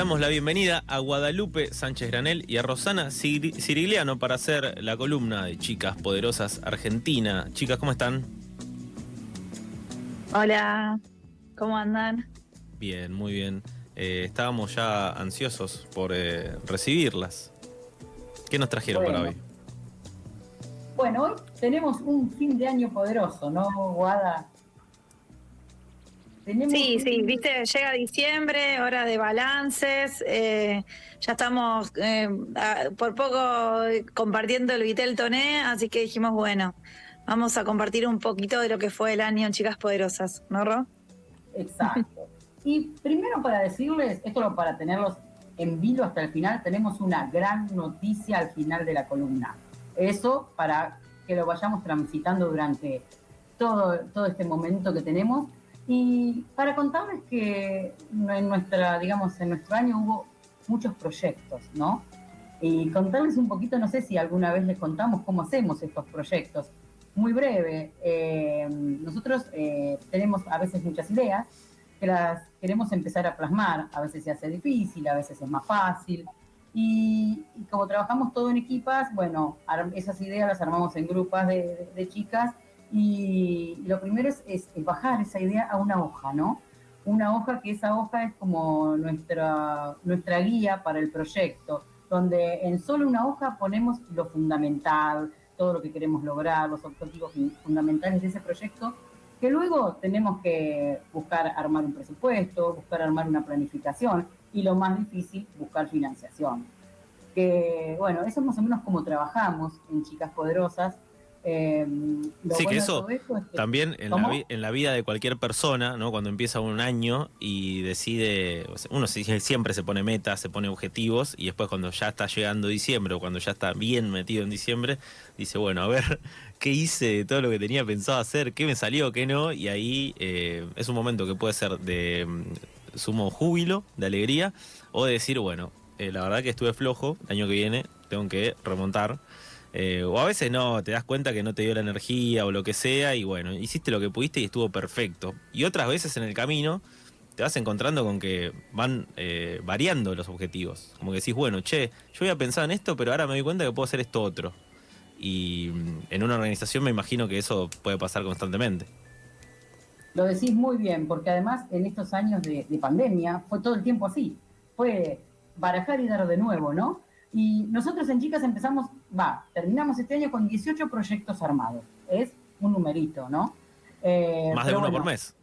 Damos la bienvenida a Guadalupe Sánchez Granel y a Rosana Cir- Cirigliano para hacer la columna de Chicas Poderosas Argentina. Chicas, ¿cómo están? Hola, ¿cómo andan? Bien, muy bien. Eh, estábamos ya ansiosos por eh, recibirlas. ¿Qué nos trajeron para hoy? Bueno, hoy tenemos un fin de año poderoso, ¿no, Guada? Tenemos Sí, un- sí, viste, llega diciembre, hora de balances, eh, ya estamos eh, por poco eh, compartiendo el Vitel Toné, así que dijimos, bueno, vamos a compartir un poquito de lo que fue el año en Chicas Poderosas, ¿no, Ro? Exacto. Y primero para decirles, esto lo- para tenerlos en vilo hasta el final, tenemos una gran noticia al final de la columna. Eso para que lo vayamos transitando durante todo, todo este momento que tenemos. Y para contarles que en nuestra, digamos, en nuestro año hubo muchos proyectos, ¿no? Y contarles un poquito, no sé si alguna vez les contamos cómo hacemos estos proyectos. Muy breve, eh, nosotros eh, tenemos a veces muchas ideas que las queremos empezar a plasmar, a veces se hace difícil, a veces es más fácil. Y, y como trabajamos todo en equipas, bueno, esas ideas las armamos en grupos de, de- de chicas y lo primero es, es bajar esa idea a una hoja, ¿no? Una hoja que esa hoja es como nuestra, nuestra guía para el proyecto, donde en solo una hoja ponemos lo fundamental, todo lo que queremos lograr, los objetivos fun- fundamentales de ese proyecto, que luego tenemos que buscar armar un presupuesto, buscar armar una planificación y lo más difícil, buscar financiación. Que bueno, eso es más o menos como trabajamos en Chicas Poderosas. Eh, lo Sí, que eso es que- También en la, en la vida de cualquier persona, ¿no? Cuando empieza un año y decide, uno si- siempre se pone metas, se pone objetivos y después cuando ya está llegando diciembre o cuando ya está bien metido en diciembre, dice, bueno, a ver, ¿qué hice de todo lo que tenía pensado hacer? ¿Qué me salió? ¿Qué no? Y ahí eh, es un momento que puede ser de mm, sumo júbilo, de alegría, o de decir, bueno, eh, la verdad que estuve flojo, el año que viene tengo que remontar. Eh, o a veces no, te das cuenta que no te dio la energía o lo que sea y bueno, hiciste lo que pudiste y estuvo perfecto. Y otras veces en el camino te vas encontrando con que van eh, variando los objetivos. Como que decís, bueno, che, yo había pensado en esto, pero ahora me doy cuenta que puedo hacer esto otro. Y mm, en una organización me imagino que eso puede pasar constantemente. Lo decís muy bien, porque además en estos años de, de pandemia fue todo el tiempo así. Fue barajar y dar de nuevo, ¿no? Y nosotros en Chicas empezamos, va, terminamos este año con 18 proyectos armados. Es un numerito, ¿no? Eh, Más de pero uno por mes.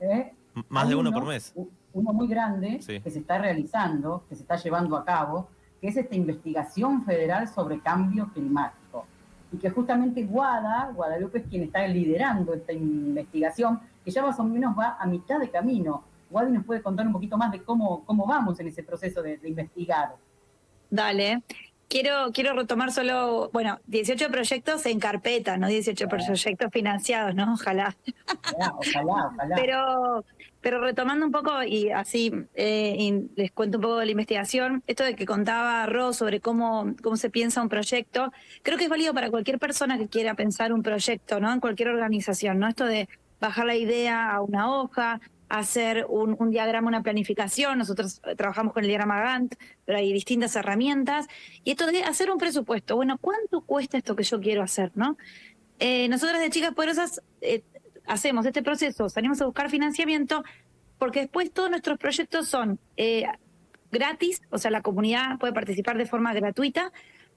¿eh? Más de uno uno, por mes. Uno muy grande Sí. que se está realizando, que se está llevando a cabo, que es esta investigación federal sobre cambio climático. Y que justamente Guada, Guadalupe es quien está liderando esta investigación, que ya más o menos va a mitad de camino. Guadi nos puede contar un poquito más de cómo, cómo vamos en ese proceso de, de investigar. Dale. Quiero, quiero retomar solo, bueno, 18 proyectos en carpeta, no 18 proyectos financiados, ¿no? Ojalá. Ojalá, ojalá, ojalá. Pero, pero retomando un poco y así eh, y les cuento un poco de la investigación, esto de que contaba Ro sobre cómo, cómo se piensa un proyecto, creo que es válido para cualquier persona que quiera pensar un proyecto, ¿no? En cualquier organización, ¿no? Esto de bajar la idea a una hoja, hacer un, diagrama, una planificación. Nosotros eh, trabajamos con el diagrama Gantt, pero hay distintas herramientas. Y esto de hacer un presupuesto. Bueno, ¿cuánto cuesta esto que yo quiero hacer, no? Eh, nosotras de Chicas Poderosas eh, hacemos este proceso, salimos a buscar financiamiento, porque después todos nuestros proyectos son eh, gratis, o sea, la comunidad puede participar de forma gratuita,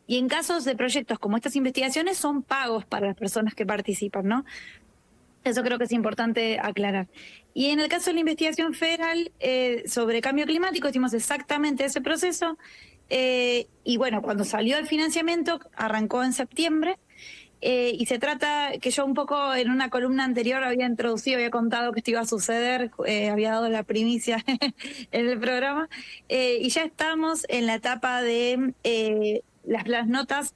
y en casos de proyectos como estas investigaciones son pagos para las personas que participan, ¿no? Eso creo que es importante aclarar. Y en el caso de la investigación federal eh, sobre cambio climático, hicimos exactamente ese proceso. eh, y bueno, cuando salió el financiamiento, arrancó en septiembre. Eh, y se trata, que yo un poco en una columna anterior había introducido, había contado que esto iba a suceder, había dado la primicia en el programa, y ya estamos en la etapa de las, las notas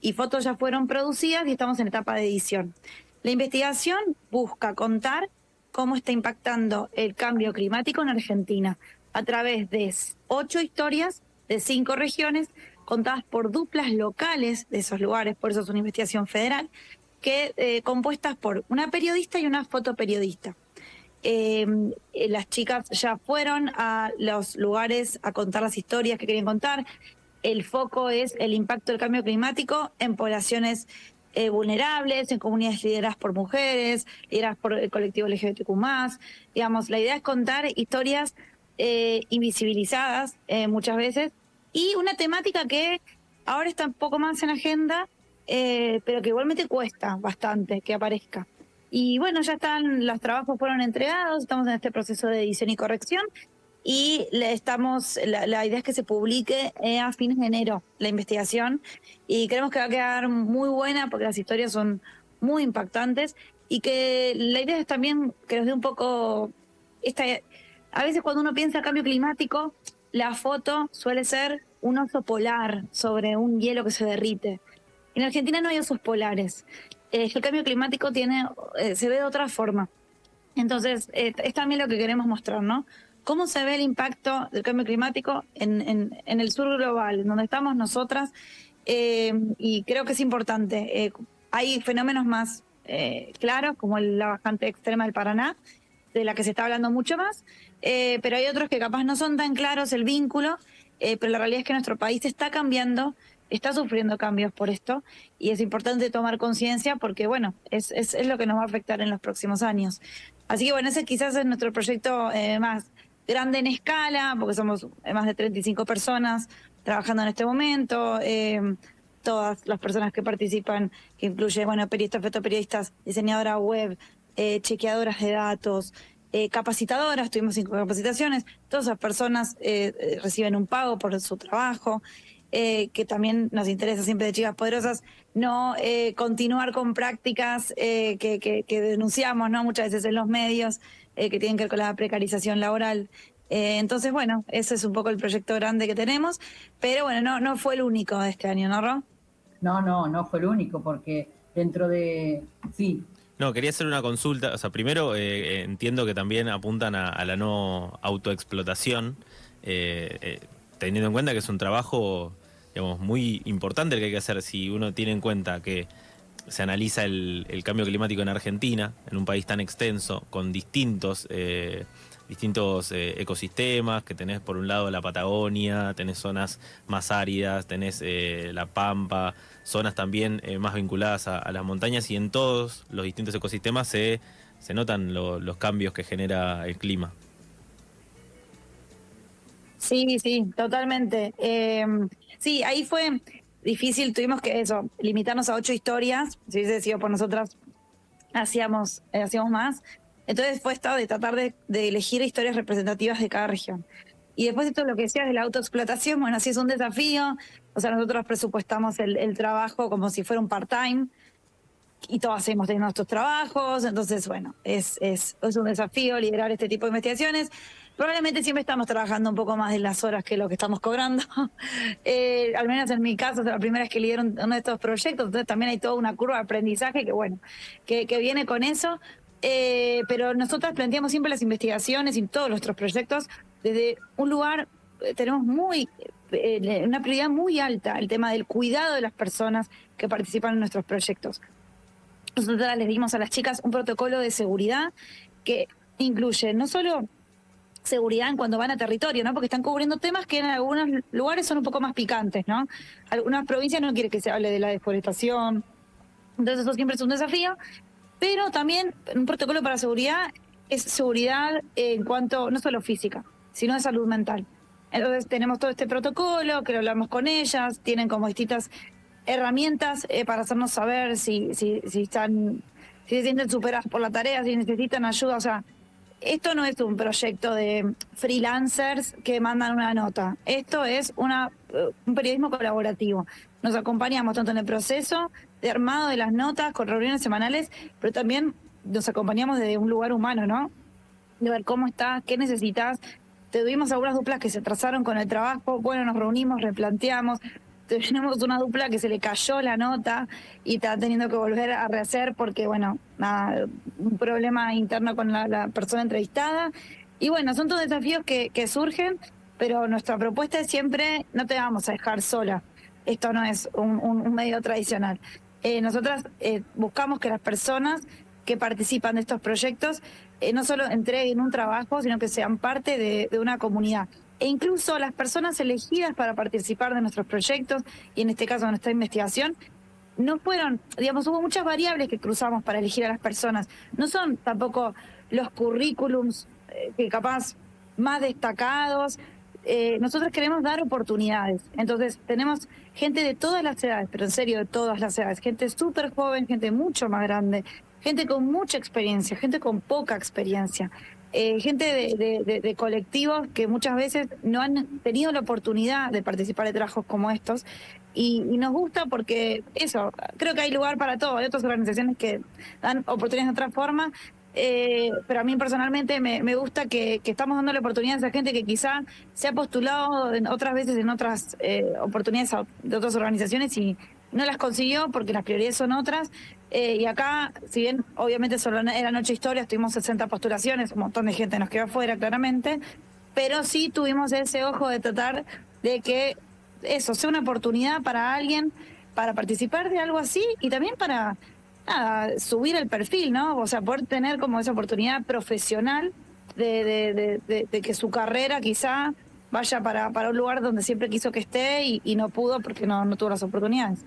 y fotos ya fueron producidas y estamos en etapa de edición. La investigación busca contar cómo está impactando el cambio climático en Argentina a través de ocho historias de cinco regiones contadas por duplas locales de esos lugares, por eso es una investigación federal, que eh, compuestas por una periodista y una fotoperiodista. Em, eh, las chicas ya fueron a los lugares a contar las historias que querían contar. El foco es el impacto del cambio climático en poblaciones eh, vulnerables, en comunidades lideradas por mujeres, lideradas por el colectivo LGBTQ+. Digamos, la idea es contar historias invisibilizadas muchas veces y una temática que ahora está un poco más en agenda, eh, pero que igualmente cuesta bastante que aparezca. Y bueno, ya están, los trabajos fueron entregados, estamos en este proceso de edición y corrección y le estamos, la, idea es que se publique eh, a fines de enero la investigación y creemos que va a quedar muy buena porque las historias son muy impactantes y que la idea es también que nos dé un poco esta a veces cuando uno piensa cambio climático la foto suele ser un oso polar sobre un hielo que se derrite. En Argentina no hay osos polares. Eh, el cambio climático tiene, eh, se ve de otra forma. Entonces, eh, es también lo que queremos mostrar, ¿no? ¿Cómo se ve el impacto del cambio climático en, el sur global, donde estamos nosotras? y creo que es importante. hay fenómenos más claros, como la bajante extrema del Paraná, de la que se está hablando mucho más, eh, pero hay otros que capaz no son tan claros el vínculo, eh, pero la realidad es que nuestro país está cambiando, está sufriendo cambios por esto y es importante tomar conciencia porque, bueno, es, lo que nos va a afectar en los próximos años. Así que, bueno, ese quizás es nuestro proyecto eh, más grande en escala, porque somos más de 35 personas trabajando en este momento. todas las personas que participan, que incluye, bueno, periodistas, fotoperiodistas, diseñadora web, chequeadoras de datos, eh, capacitadoras, tuvimos cinco capacitaciones, todas esas personas eh, eh, reciben un pago por su trabajo, que también nos interesa siempre de chicas poderosas, no continuar con prácticas que, denunciamos ¿no? muchas veces en los medios, que tienen que ver con la precarización laboral. entonces, bueno, ese es un poco el proyecto grande que tenemos, pero bueno, no, no fue el único de este año, ¿no, Ro? No, no, no fue el único, porque dentro de, sí, no, quería hacer una consulta. O sea, primero eh, entiendo que también apuntan a, la no autoexplotación, eh, eh, teniendo en cuenta que es un trabajo, digamos, muy importante el que hay que hacer. Si uno tiene en cuenta que se analiza el, cambio climático en Argentina, en un país tan extenso, con distintos distintos ecosistemas, que tenés por un lado la Patagonia, tenés zonas más áridas, tenés la Pampa, zonas también eh, más vinculadas a, las montañas y en todos los distintos ecosistemas se, se notan los cambios que genera el clima. Sí, sí, totalmente. Sí, ahí fue difícil, tuvimos que eso, limitarnos a ocho historias, si hubiese sido por nosotras, hacíamos, eh, hacíamos más. Entonces fue esto de tratar de, de, elegir historias representativas de cada región. Y después de todo lo que decías de la autoexplotación, bueno, así es un desafío, o sea, nosotros presupuestamos el, trabajo como si fuera un part-time y todos hacemos de nuestros trabajos, entonces, bueno, es, es, es un desafío liderar este tipo de investigaciones. Probablemente siempre estamos trabajando un poco más de las horas que lo que estamos cobrando. Eh, al menos en mi caso, la primera vez que lidero uno de estos proyectos, entonces también hay toda una curva de aprendizaje que, bueno, que, que viene con eso. Eh, pero nosotros planteamos siempre las investigaciones y todos nuestros proyectos desde un lugar, eh, tenemos muy una prioridad muy alta el tema del cuidado de las personas que participan en nuestros proyectos. Nosotros les dimos a las chicas un protocolo de seguridad que incluye no solo seguridad en cuando van a territorio, ¿no? Porque están cubriendo temas que en algunos lugares son un poco más picantes, ¿no? Algunas provincias no quieren que se hable de la deforestación. Entonces eso siempre es un desafío. Pero también un protocolo para seguridad es seguridad en cuanto, no solo física, sino de salud mental. Entonces tenemos todo este protocolo, que lo hablamos con ellas, tienen como distintas herramientas eh, para hacernos saber si, si, si están, si se sienten superadas por la tarea, si necesitan ayuda. O sea, esto no es un proyecto de freelancers que mandan una nota. Esto es una, eh, un periodismo colaborativo. Nos acompañamos tanto en el proceso de armado de las notas con reuniones semanales, pero también nos acompañamos desde un lugar humano, ¿no? De ver cómo estás, qué necesitas. Tuvimos algunas duplas que se atrasaron con el trabajo, bueno, nos reunimos, replanteamos, tenemos una dupla que se le cayó la nota y está teniendo que volver a rehacer porque, bueno, un problema interno con la, persona entrevistada. Y bueno, son todos desafíos que, surgen, pero nuestra propuesta es siempre, no te vamos a dejar sola. Esto no es un, medio tradicional. Eh, nosotras eh, buscamos que las personas que participan de estos proyectos eh, no solo entreguen un trabajo, sino que sean parte de una comunidad e incluso las personas elegidas para participar de nuestros proyectos y en este caso de nuestra investigación no fueron, digamos, hubo muchas variables que cruzamos para elegir a las personas. No son tampoco los currículums eh, que capaz más destacados. Eh, nosotros queremos dar oportunidades. Entonces, tenemos gente de todas las edades, pero en serio, de todas las edades. Gente súper joven, gente mucho más grande, gente con mucha experiencia, gente con poca experiencia. Eh, gente de, colectivos que muchas veces no han tenido la oportunidad de participar de trabajos como estos. Y, nos gusta porque eso, creo que hay lugar para todo. Hay otras organizaciones que dan oportunidades de otra forma. Eh, pero a mí personalmente me, gusta que, estamos dando la oportunidad a esa gente que quizá se ha postulado otras veces en otras eh, oportunidades de otras organizaciones y no las consiguió porque las prioridades son otras. Eh, y acá, si bien obviamente solo era Noche Historia, tuvimos 60 postulaciones, un montón de gente nos quedó afuera claramente, pero sí tuvimos ese ojo de tratar de que eso sea una oportunidad para alguien para participar de algo así y también para subir el perfil, ¿no? O sea, poder tener como esa oportunidad profesional de, de, que su carrera quizá vaya para, para un lugar donde siempre quiso que esté y, no pudo porque no, no tuvo las oportunidades.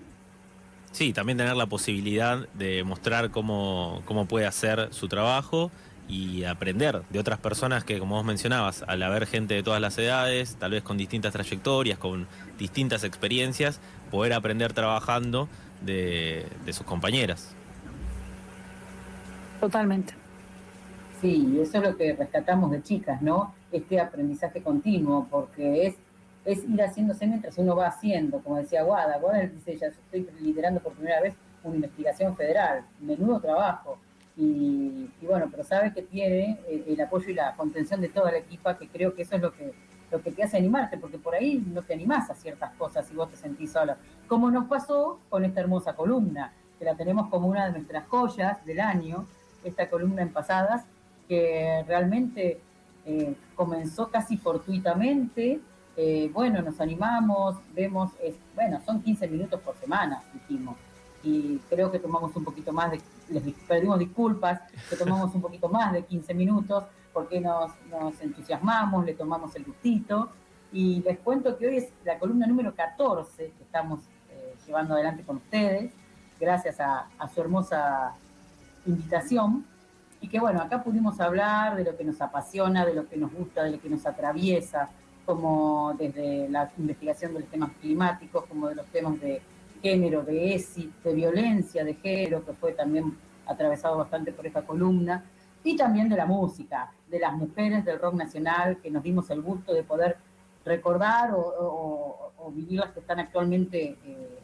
Sí, también tener la posibilidad de mostrar cómo, cómo puede hacer su trabajo y aprender de otras personas que, como vos mencionabas, al haber gente de todas las edades, tal vez con distintas trayectorias, con distintas experiencias, poder aprender trabajando de, de sus compañeras. Totalmente. Sí, eso es lo que rescatamos de chicas, ¿no? Este aprendizaje continuo, porque es es ir haciéndose mientras uno va haciendo, como decía Guada. Guada dice, ya estoy liderando por primera vez una investigación federal, menudo trabajo. Y, bueno, pero sabe que tiene eh, el, apoyo y la contención de toda la equipa, que creo que eso es lo que, lo que te hace animarte, porque por ahí no te animás a ciertas cosas si vos te sentís sola. Como nos pasó con esta hermosa columna, que la tenemos como una de nuestras joyas del año, esta columna en pasadas, que realmente eh, comenzó casi fortuitamente, eh, bueno, nos animamos, vemos, bueno, son 15 minutos por semana, dijimos, y creo que tomamos un poquito más de, les pedimos disculpas, que tomamos un poquito más de 15 minutos, porque nos, entusiasmamos, le tomamos el gustito, y les cuento que hoy es la columna número 14 que estamos eh, llevando adelante con ustedes, gracias a su hermosa invitación, y que bueno, acá pudimos hablar de lo que nos apasiona, de lo que nos gusta, de lo que nos atraviesa, como desde la investigación de los temas climáticos, como de los temas de género, de ESI, de violencia de género, que fue también atravesado bastante por esta columna, y también de la música, de las mujeres del rock nacional, que nos dimos el gusto de poder recordar o, vivir las que están actualmente eh,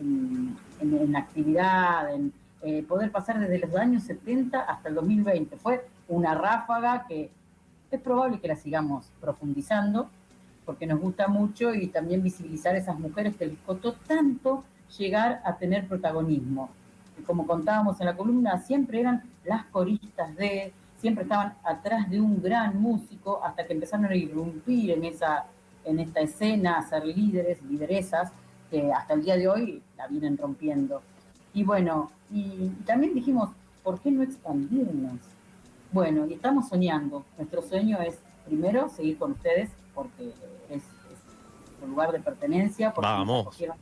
en, actividad, en eh, poder pasar desde los años 70 hasta el 2020. Fue una ráfaga que es probable que la sigamos profundizando, porque nos gusta mucho y también visibilizar a esas mujeres que les costó tanto llegar a tener protagonismo. Y como contábamos en la columna, siempre eran las coristas de, siempre estaban atrás de un gran músico hasta que empezaron a irrumpir en, esa, en esta escena, a ser líderes, lideresas, que hasta el día de hoy la vienen rompiendo. Y bueno, y también dijimos, ¿por qué no expandirnos? Bueno, y estamos soñando. Nuestro sueño es, primero, seguir con ustedes, porque es, un lugar de pertenencia, porque Vamos. nos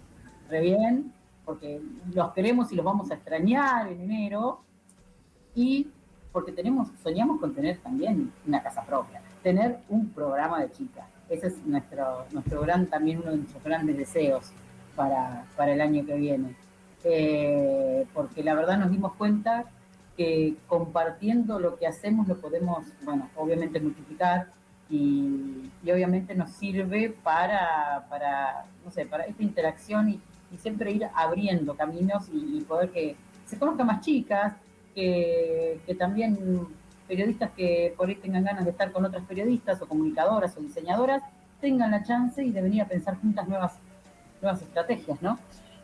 re bien, porque los queremos y los vamos a extrañar en enero, y porque tenemos, soñamos con tener también una casa propia, tener un programa de chicas. Ese es nuestro, nuestro gran, también uno de nuestros grandes deseos para, para el año que viene. Eh, porque la verdad nos dimos cuenta que compartiendo lo que hacemos lo podemos, bueno, obviamente multiplicar y, obviamente nos sirve para, no sé, para esta interacción y, y siempre ir abriendo caminos y, poder que se conozcan más chicas, que, que, también periodistas que por ahí tengan ganas de estar con otras periodistas o comunicadoras o diseñadoras tengan la chance y de venir a pensar juntas nuevas, nuevas estrategias, ¿no?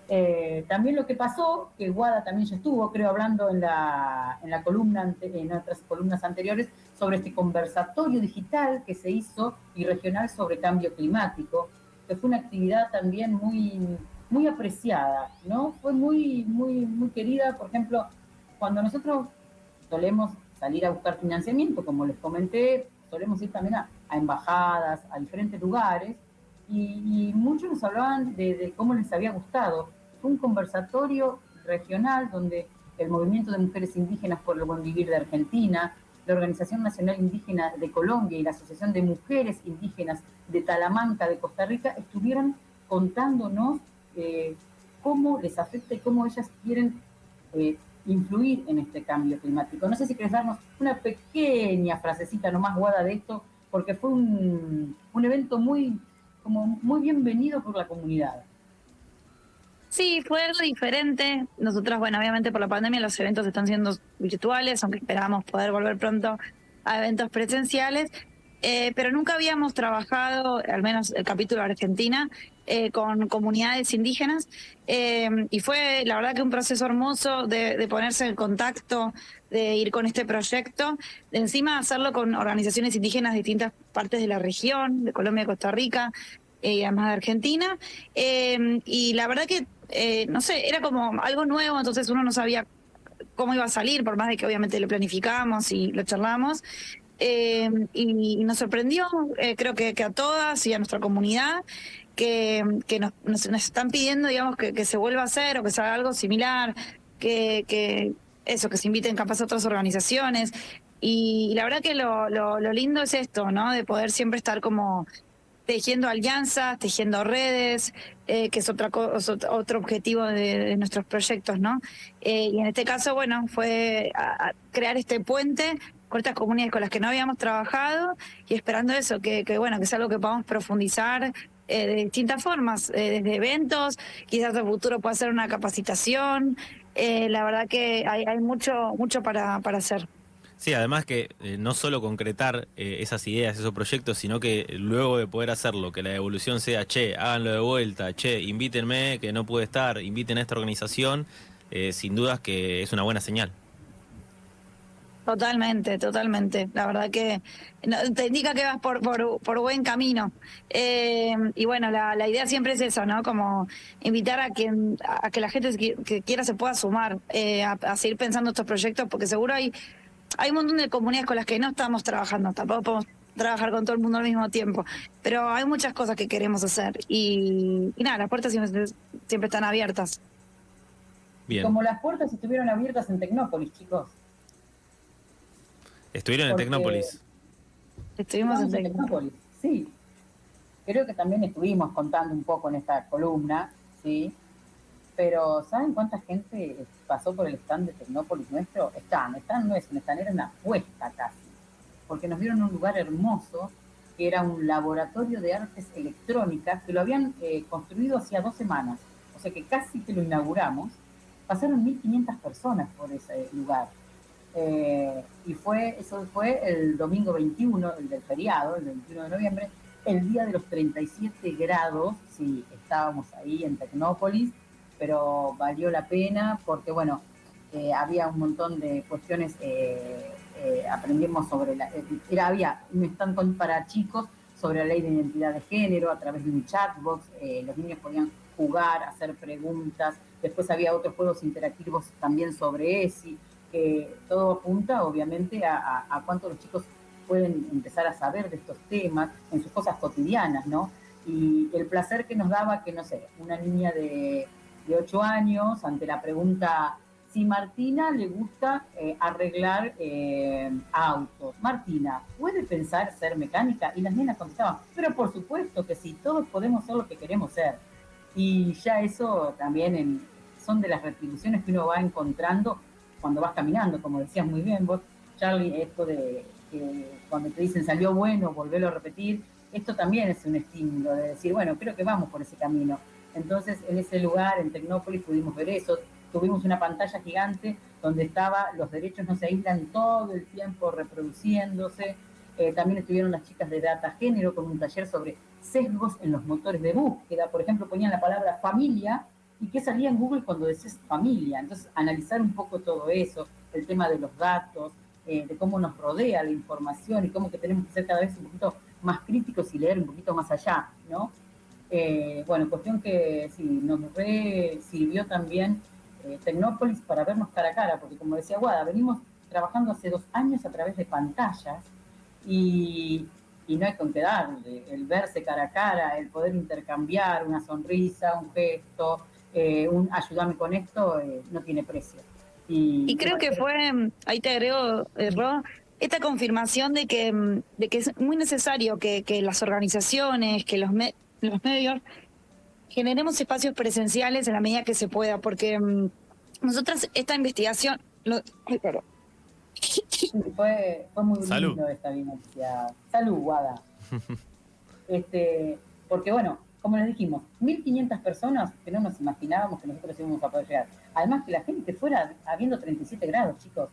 Eh, también lo que pasó, que Guada también ya estuvo, creo, hablando en la, en la columna, en otras columnas anteriores, sobre este conversatorio digital que se hizo y regional sobre cambio climático, que fue una actividad también muy, muy apreciada, ¿no? Fue muy, muy, muy querida, por ejemplo, cuando nosotros solemos salir a buscar financiamiento, como les comenté, solemos ir también a, embajadas, a diferentes lugares, y, muchos nos hablaban de, cómo les había gustado. Fue un conversatorio regional donde el Movimiento de Mujeres Indígenas por el Buen Vivir de Argentina, la Organización Nacional Indígena de Colombia y la Asociación de Mujeres Indígenas de Talamanca de Costa Rica estuvieron contándonos eh, cómo les afecta y cómo ellas quieren eh, influir en este cambio climático. No sé si querés darnos una pequeña frasecita nomás guada de esto, porque fue un, un evento muy, como muy bienvenido por la comunidad. Sí, fue algo diferente. Nosotras, bueno, obviamente por la pandemia los eventos están siendo virtuales, aunque esperamos poder volver pronto a eventos presenciales. Eh, pero nunca habíamos trabajado, al menos el capítulo Argentina, eh, con comunidades indígenas. Eh, y fue, la verdad, que un proceso hermoso de, ponerse en contacto, de ir con este proyecto, de encima hacerlo con organizaciones indígenas de distintas partes de la región, de Colombia Costa Rica, y además de Argentina. y la verdad que no sé, era como algo nuevo, entonces uno no sabía cómo iba a salir, por más de que obviamente lo planificamos y lo charlamos. Eh, y, nos sorprendió, eh, creo que, a todas y a nuestra comunidad, que, nos, están pidiendo, digamos, que, se vuelva a hacer o que se haga algo similar, que, eso, que se inviten capaz a otras organizaciones. Y, la verdad que lo, lo lindo es esto, ¿no? De poder siempre estar como tejiendo alianzas, tejiendo redes, eh, que es otra otro objetivo de, nuestros proyectos, ¿no? Y en este caso, bueno, fue crear este puente con estas comunidades con las que no habíamos trabajado y esperando eso, que, bueno, que es algo que podamos profundizar eh, de distintas formas, desde eventos, quizás en futuro pueda ser una capacitación. la verdad que hay, hay mucho, mucho para, para hacer. Sí, además que eh, no solo concretar eh, esas ideas, esos proyectos, sino que luego de poder hacerlo, que la devolución sea, che, háganlo de vuelta, che, invítenme, que no pude estar, inviten a esta organización, eh, sin dudas que es una buena señal. Totalmente, totalmente. La verdad que te indica que vas por, por, buen camino. y bueno, la, idea siempre es eso, ¿no? Como invitar a, quien, a que la gente que quiera se pueda sumar a seguir pensando estos proyectos, porque seguro hay hay un montón de comunidades con las que no estamos trabajando, tampoco podemos trabajar con todo el mundo al mismo tiempo, pero hay muchas cosas que queremos hacer y, nada, las puertas siempre, están abiertas. Bien. Como las puertas estuvieron abiertas en Tecnópolis, chicos. ¿Estuvieron en Tecnópolis? Estuvimos en Tecnópolis. Sí. Creo que también estuvimos contando un poco en esta columna, ¿sí? Pero ¿saben cuánta gente pasó por el stand de Tecnópolis nuestro? Están, están no es un stand, era una apuesta casi, porque nos dieron un lugar hermoso que era un laboratorio de artes electrónicas que lo habían eh, construido hacía dos semanas, o sea que casi que lo inauguramos. Pasaron 1.500 personas por ese lugar. Eh, y fue, eso fue el domingo 21, el del feriado, el 21 de noviembre, el día de los 37 grados, sí, estábamos ahí en Tecnópolis, pero valió la pena porque, bueno, eh, había un montón de cuestiones, eh, eh, aprendimos sobre la, era, había un stand para chicos sobre la ley de identidad de género a través de un chatbox, los niños podían jugar, hacer preguntas, después había otros juegos interactivos también sobre ESI, todo apunta obviamente a, a los chicos pueden empezar a saber de estos temas en sus cosas cotidianas, ¿no? Y el placer que nos daba que, no sé, una niña de de 8 años, ante la pregunta si Martina le gusta eh, arreglar eh, autos. Martina, ¿puede pensar ser mecánica? Y las nenas contestaban, pero por supuesto que sí, todos podemos ser lo que queremos ser. Y ya eso también son de las retribuciones que uno va encontrando cuando vas caminando, como decías muy bien vos, Charlie, esto de que cuando te dicen salió bueno, volverlo a repetir, esto también es un estímulo de decir, bueno, creo que vamos por ese camino Entonces, en ese lugar, en Tecnópolis, pudimos ver eso. Tuvimos una pantalla gigante donde estaba, los derechos no se aíslan todo el tiempo reproduciéndose. Eh, también estuvieron las chicas de Data Género con un taller sobre sesgos en los motores de búsqueda. Por ejemplo, ponían la palabra familia y qué salía en Google cuando decías familia. Entonces, analizar un poco todo eso, el tema de los datos, eh, de cómo nos rodea la información y cómo tenemos que ser cada vez un poquito más críticos y leer un poquito más allá, ¿no? Eh, bueno, cuestión que sí, nos re sirvió también eh, Tecnópolis para vernos cara a cara, porque como decía Guada, venimos trabajando hace dos años a través de pantallas y, y no hay con qué darle. El verse cara a cara, el poder intercambiar una sonrisa, un gesto, eh, un ayúdame con esto, eh, no tiene precio. Y, creo que fue, ahí te agrego, eh, Ro, esta confirmación de que, mm, de que es muy necesario que, que las organizaciones, que los, los medios generemos espacios presenciales en la medida que se pueda, porque mm, nosotras esta investigación... Lo, ay, Fue, fue muy lindo esta vivencia. Salud, Guada. este, porque bueno, como les dijimos, 1.500 personas que no nos imaginábamos que nosotros íbamos a poder llegar. Además que la gente fuera habiendo 37 grados, chicos,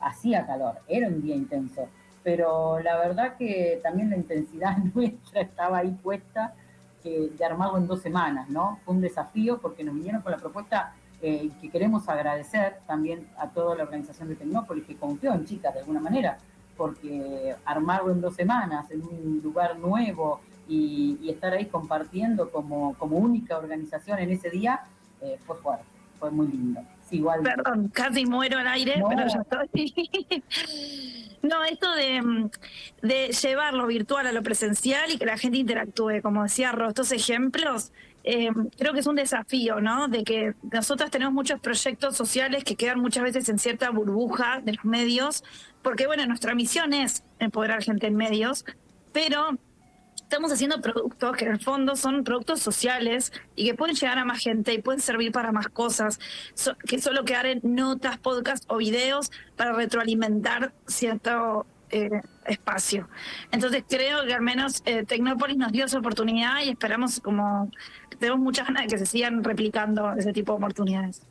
hacía calor, era un día intenso. Pero la verdad que también la intensidad nuestra estaba ahí puesta de armarlo en dos semanas, ¿no? Fue un desafío porque nos vinieron con la propuesta eh, que queremos agradecer también a toda la organización de Tecnópolis que confió en chicas de alguna manera, porque armarlo en dos semanas en un lugar nuevo, y, estar ahí compartiendo como, como única organización en ese día eh, fue fuerte, fue muy lindo. igual. Perdón, casi muero al aire, pero ya estoy. no, esto de, de llevar lo virtual a lo presencial y que la gente interactúe, como decía Ro, estos ejemplos. Eh, creo que es un desafío, ¿no? De que nosotros tenemos muchos proyectos sociales que quedan muchas veces en cierta burbuja de los medios, porque, bueno, nuestra misión es empoderar gente en medios, pero estamos haciendo productos que en el fondo son productos sociales y que pueden llegar a más gente y pueden servir para más cosas, que solo quedar en notas, podcasts o videos para retroalimentar cierto eh, espacio. Entonces creo que al menos eh, Tecnópolis nos dio esa oportunidad y esperamos como, tenemos muchas ganas de que se sigan replicando ese tipo de oportunidades.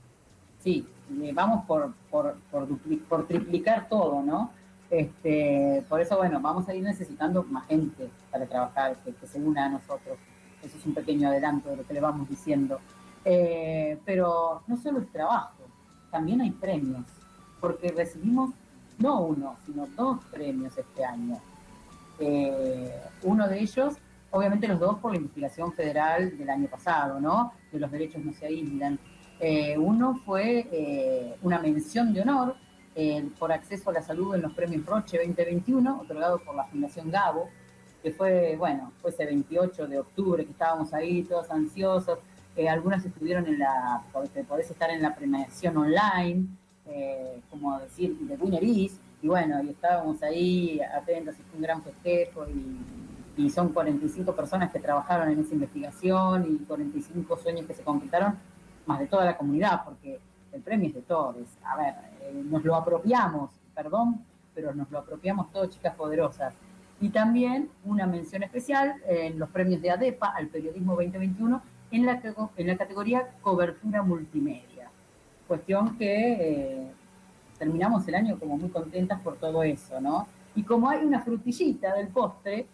Sí, eh, vamos por, por, por triplicar todo, ¿no? Este, por eso, bueno, vamos a ir necesitando más gente para trabajar, que, se una a nosotros. Eso es un pequeño adelanto de lo que le vamos diciendo. Eh, pero no solo es trabajo, también hay premios, porque recibimos no uno, sino dos premios este año. Eh, uno de ellos, obviamente los dos por la investigación federal del año pasado, ¿no? De los derechos no se aíslan. Eh, uno fue una mención de honor por acceso a la salud en los premios Roche 2021, otorgado por la Fundación Gabo, que fue, bueno, fue ese 28 de octubre que estábamos ahí todos ansiosos. Eh, algunas estuvieron en la, podés estar en la premiación online, eh, como decir, de Winner y bueno, y estábamos ahí atentos, y fue un gran festejo, y, y son 45 personas que trabajaron en esa investigación y 45 sueños que se completaron, más de toda la comunidad, porque el premio es de todos. A ver, eh, nos lo apropiamos, perdón, pero nos lo apropiamos todos, chicas poderosas. Y también una mención especial en los premios de ADEPA al periodismo 2021 en la, en la categoría cobertura multimedia. Cuestión que eh, terminamos el año como muy contentas por todo eso, ¿no? Y como hay una frutillita del postre,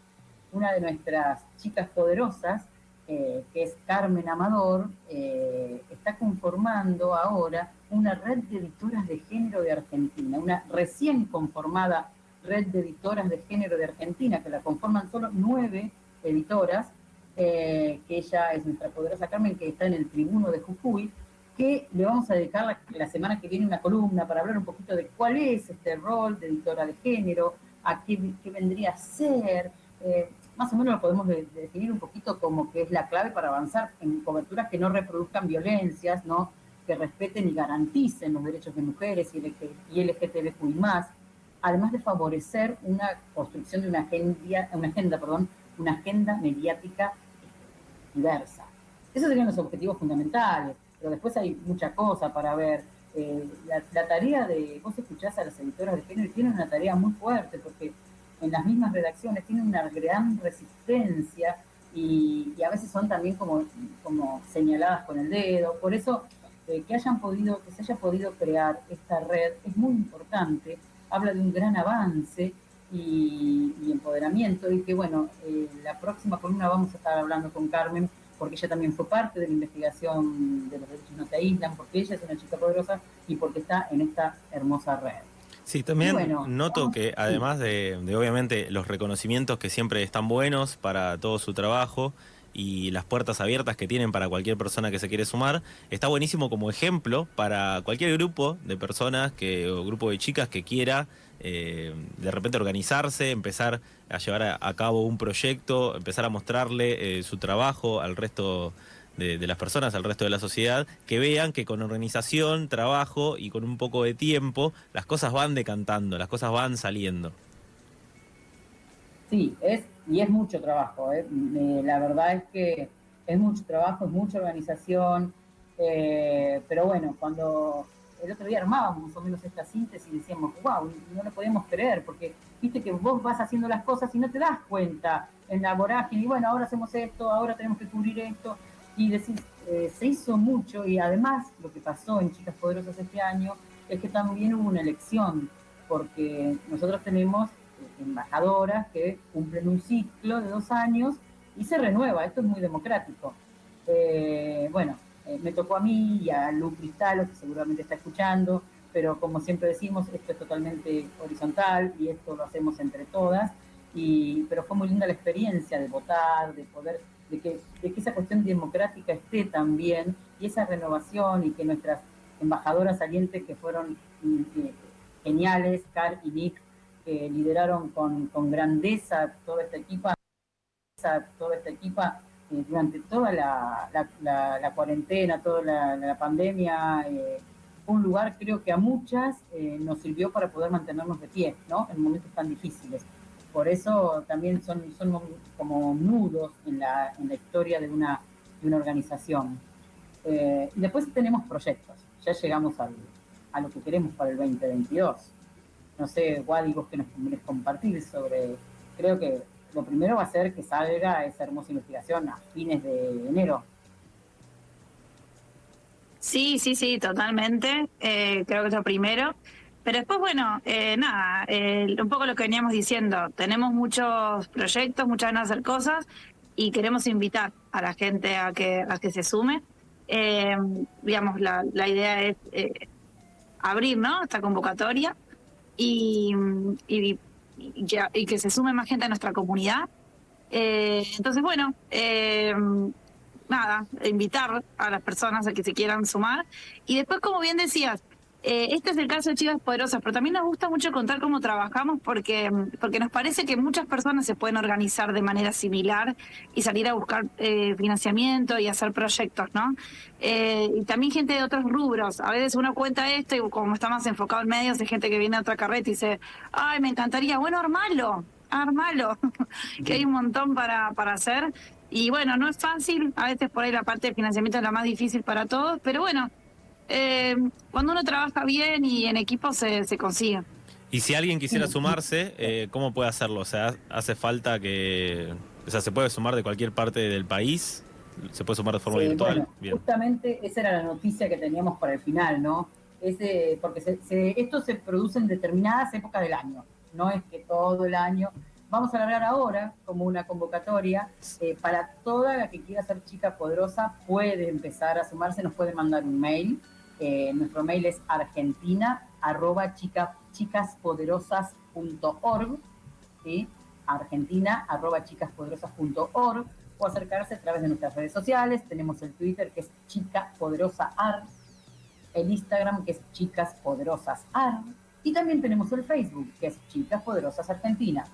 una de nuestras chicas poderosas, eh, que es Carmen Amador, está conformando ahora una red de editoras de género de Argentina, una recién conformada red de editoras de género de Argentina, que la conforman solo nueve editoras, eh, que ella es nuestra poderosa Carmen, que está en el tribuno de Jujuy, que le vamos a dedicar la, semana que viene una columna para hablar un poquito de cuál es este rol de editora de género, a qué, vendría a ser. Eh, más o menos lo podemos definir un poquito como que es la clave para avanzar en coberturas que no reproduzcan violencias, ¿no? que respeten y garanticen los derechos de mujeres y LGTBQI+, además de favorecer una construcción de una agenda, una agenda, perdón, una agenda mediática diversa. Esos serían los objetivos fundamentales, pero después hay mucha cosa para ver. Eh, la, tarea de, vos escuchás a las editoras de género y tienen una tarea muy fuerte porque en las mismas redacciones tienen una gran resistencia y, a veces son también como, como señaladas con el dedo. Por eso, eh, que hayan podido, que se haya podido crear esta red es muy importante, habla de un gran avance y, empoderamiento, y que bueno, eh, la próxima columna vamos a estar hablando con Carmen, porque ella también fue parte de la investigación de los derechos no se aíslan, porque ella es una chica poderosa y porque está en esta hermosa red. Sí, también noto que además de, obviamente los reconocimientos que siempre están buenos para todo su trabajo y las puertas abiertas que tienen para cualquier persona que se quiere sumar, está buenísimo como ejemplo para cualquier grupo de personas que, o grupo de chicas que quiera eh, de repente organizarse, empezar a llevar a, cabo un proyecto, empezar a mostrarle eh, su trabajo al resto de, las personas, al resto de la sociedad, que vean que con organización, trabajo y con un poco de tiempo, las cosas van decantando, las cosas van saliendo. Sí, es, y es mucho trabajo. ¿eh? la verdad es que es mucho trabajo, es mucha organización, eh, pero bueno, cuando el otro día armábamos más o menos esta síntesis y decíamos, wow, no lo podemos creer, porque viste que vos vas haciendo las cosas y no te das cuenta en la vorágine, y bueno, ahora hacemos esto, ahora tenemos que cubrir esto, y decir, eh, se hizo mucho y además lo que pasó en Chicas Poderosas este año es que también hubo una elección, porque nosotros tenemos eh, embajadoras que cumplen un ciclo de dos años y se renueva, esto es muy democrático. Eh, bueno, me tocó a mí y a Lu Cristalo, que seguramente está escuchando, pero como siempre decimos, esto es totalmente horizontal y esto lo hacemos entre todas, y, pero fue muy linda la experiencia de votar, de poder de que, de que esa cuestión democrática esté también y esa renovación y que nuestras embajadoras salientes que fueron eh, geniales, Car y Nick, que lideraron con, grandeza toda esta equipa, toda esta equipa eh, durante toda la, cuarentena, toda la, pandemia, eh, un lugar creo que a muchas nos sirvió para poder mantenernos de pie, ¿no? En momentos tan difíciles. Por eso también son, son como nudos en la, en la historia de una, de una organización. Eh, y después tenemos proyectos. Ya llegamos al, a lo que queremos para el 2022. No sé, Wadi, vos que nos querés compartir sobre... Creo que lo primero va a ser que salga esa hermosa investigación a fines de enero. Sí, sí, sí, totalmente. Eh, creo que es lo primero. Pero después, bueno, eh, nada, eh, un poco lo que veníamos diciendo, tenemos muchos proyectos, muchas ganas de hacer cosas y queremos invitar a la gente a que, a que se sume. Eh, digamos, la, la idea es abrir ¿no? esta convocatoria y, y, y, que se sume más gente a nuestra comunidad. entonces, bueno, nada, invitar a las personas a que se quieran sumar. Y después, como bien decías, eh, este es el caso de Chicas Poderosas, pero también nos gusta mucho contar cómo trabajamos porque, porque nos parece que muchas personas se pueden organizar de manera similar y salir a buscar eh, financiamiento y hacer proyectos, ¿no? Eh, y también gente de otros rubros. A veces uno cuenta esto y como está más enfocado en medios, hay gente que viene a otra carreta y dice, ay, me encantaría, bueno, armalo, armalo, que hay un montón para, para hacer. Y bueno, no es fácil, a veces por ahí la parte de financiamiento es la más difícil para todos, pero bueno, eh, cuando uno trabaja bien y en equipo se, se consigue. Y si alguien quisiera sumarse, eh, ¿cómo puede hacerlo? O sea, ¿hace falta que... O sea, ¿se puede sumar de cualquier parte del país? ¿Se puede sumar de forma virtual? Justamente esa era la noticia que teníamos para el final, ¿no? Ese, porque esto se produce en determinadas épocas del año, no es que todo el año. Vamos a hablar ahora como una convocatoria eh, para toda la que quiera ser chica poderosa, puede empezar a sumarse, nos puede mandar un mail eh, nuestro mail es argentina arroba chicaspoderosas.org, argentina arroba chicaspoderosas.org o acercarse a través de nuestras redes sociales. Tenemos el Twitter que es Chica Poderosa el Instagram que es Chicas Poderosas y también tenemos el Facebook que es Chicas Argentina.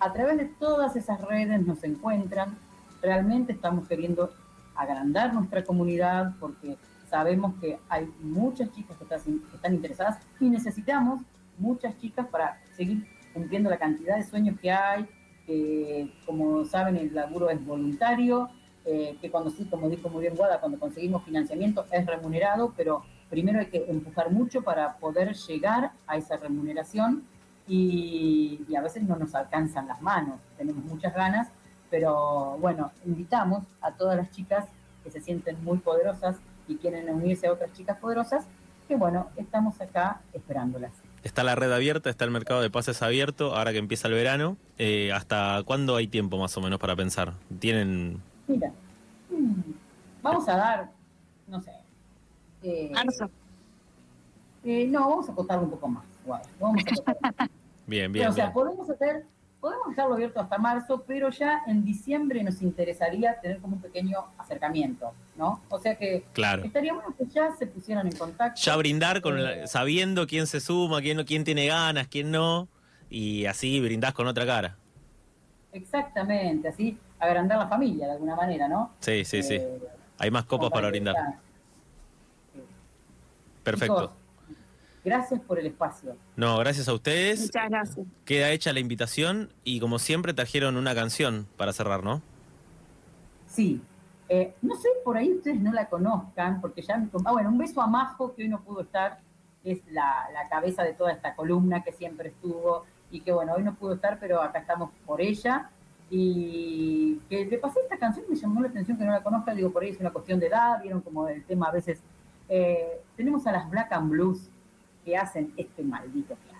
A través de todas esas redes nos encuentran. Realmente estamos queriendo agrandar nuestra comunidad porque sabemos que hay muchas chicas que están, interesadas y necesitamos muchas chicas para seguir cumpliendo la cantidad de sueños que hay, que como saben el laburo es voluntario, eh, que cuando sí, como dijo muy bien Guada, cuando conseguimos financiamiento es remunerado, pero primero hay que empujar mucho para poder llegar a esa remuneración y, y a veces no nos alcanzan las manos, tenemos muchas ganas, Pero bueno, invitamos a todas las chicas que se sienten muy poderosas y quieren unirse a otras chicas poderosas, que bueno, estamos acá esperándolas. Está la red abierta, está el mercado de pases abierto, ahora que empieza el verano. Eh, ¿Hasta cuándo hay tiempo más o menos para pensar? ¿Tienen...? Mira, mm, vamos a dar, no sé... Eh, eh, no, vamos a contar un poco más. vamos a bien, bien. o sea, podemos hacer Podemos dejarlo abierto hasta marzo, pero ya en diciembre nos interesaría tener como un pequeño acercamiento, ¿no? O sea que claro. estaría bueno que ya se pusieran en contacto. Ya brindar con eh, sabiendo quién se suma, quién, quién tiene ganas, quién no, y así brindás con otra cara. Exactamente, así agrandar la familia de alguna manera, ¿no? Sí, sí, sí. Eh, Hay más copas para brindar. Perfecto. Gracias por el espacio. No, gracias a ustedes. Muchas gracias. Queda hecha la invitación y como siempre trajeron una canción para cerrar, ¿no? Sí. Eh, no sé, por ahí ustedes no la conozcan, porque ya me... Ah, bueno, un beso a Majo, que hoy no pudo estar, es la, cabeza de toda esta columna que siempre estuvo y que bueno, hoy no pudo estar, pero acá estamos por ella. Y que le pasé esta canción, me llamó la atención que no la conozca, digo, por ahí es una cuestión de edad, vieron como el tema a veces. Eh, tenemos a las Black and Blues, que hacen este maldito plan.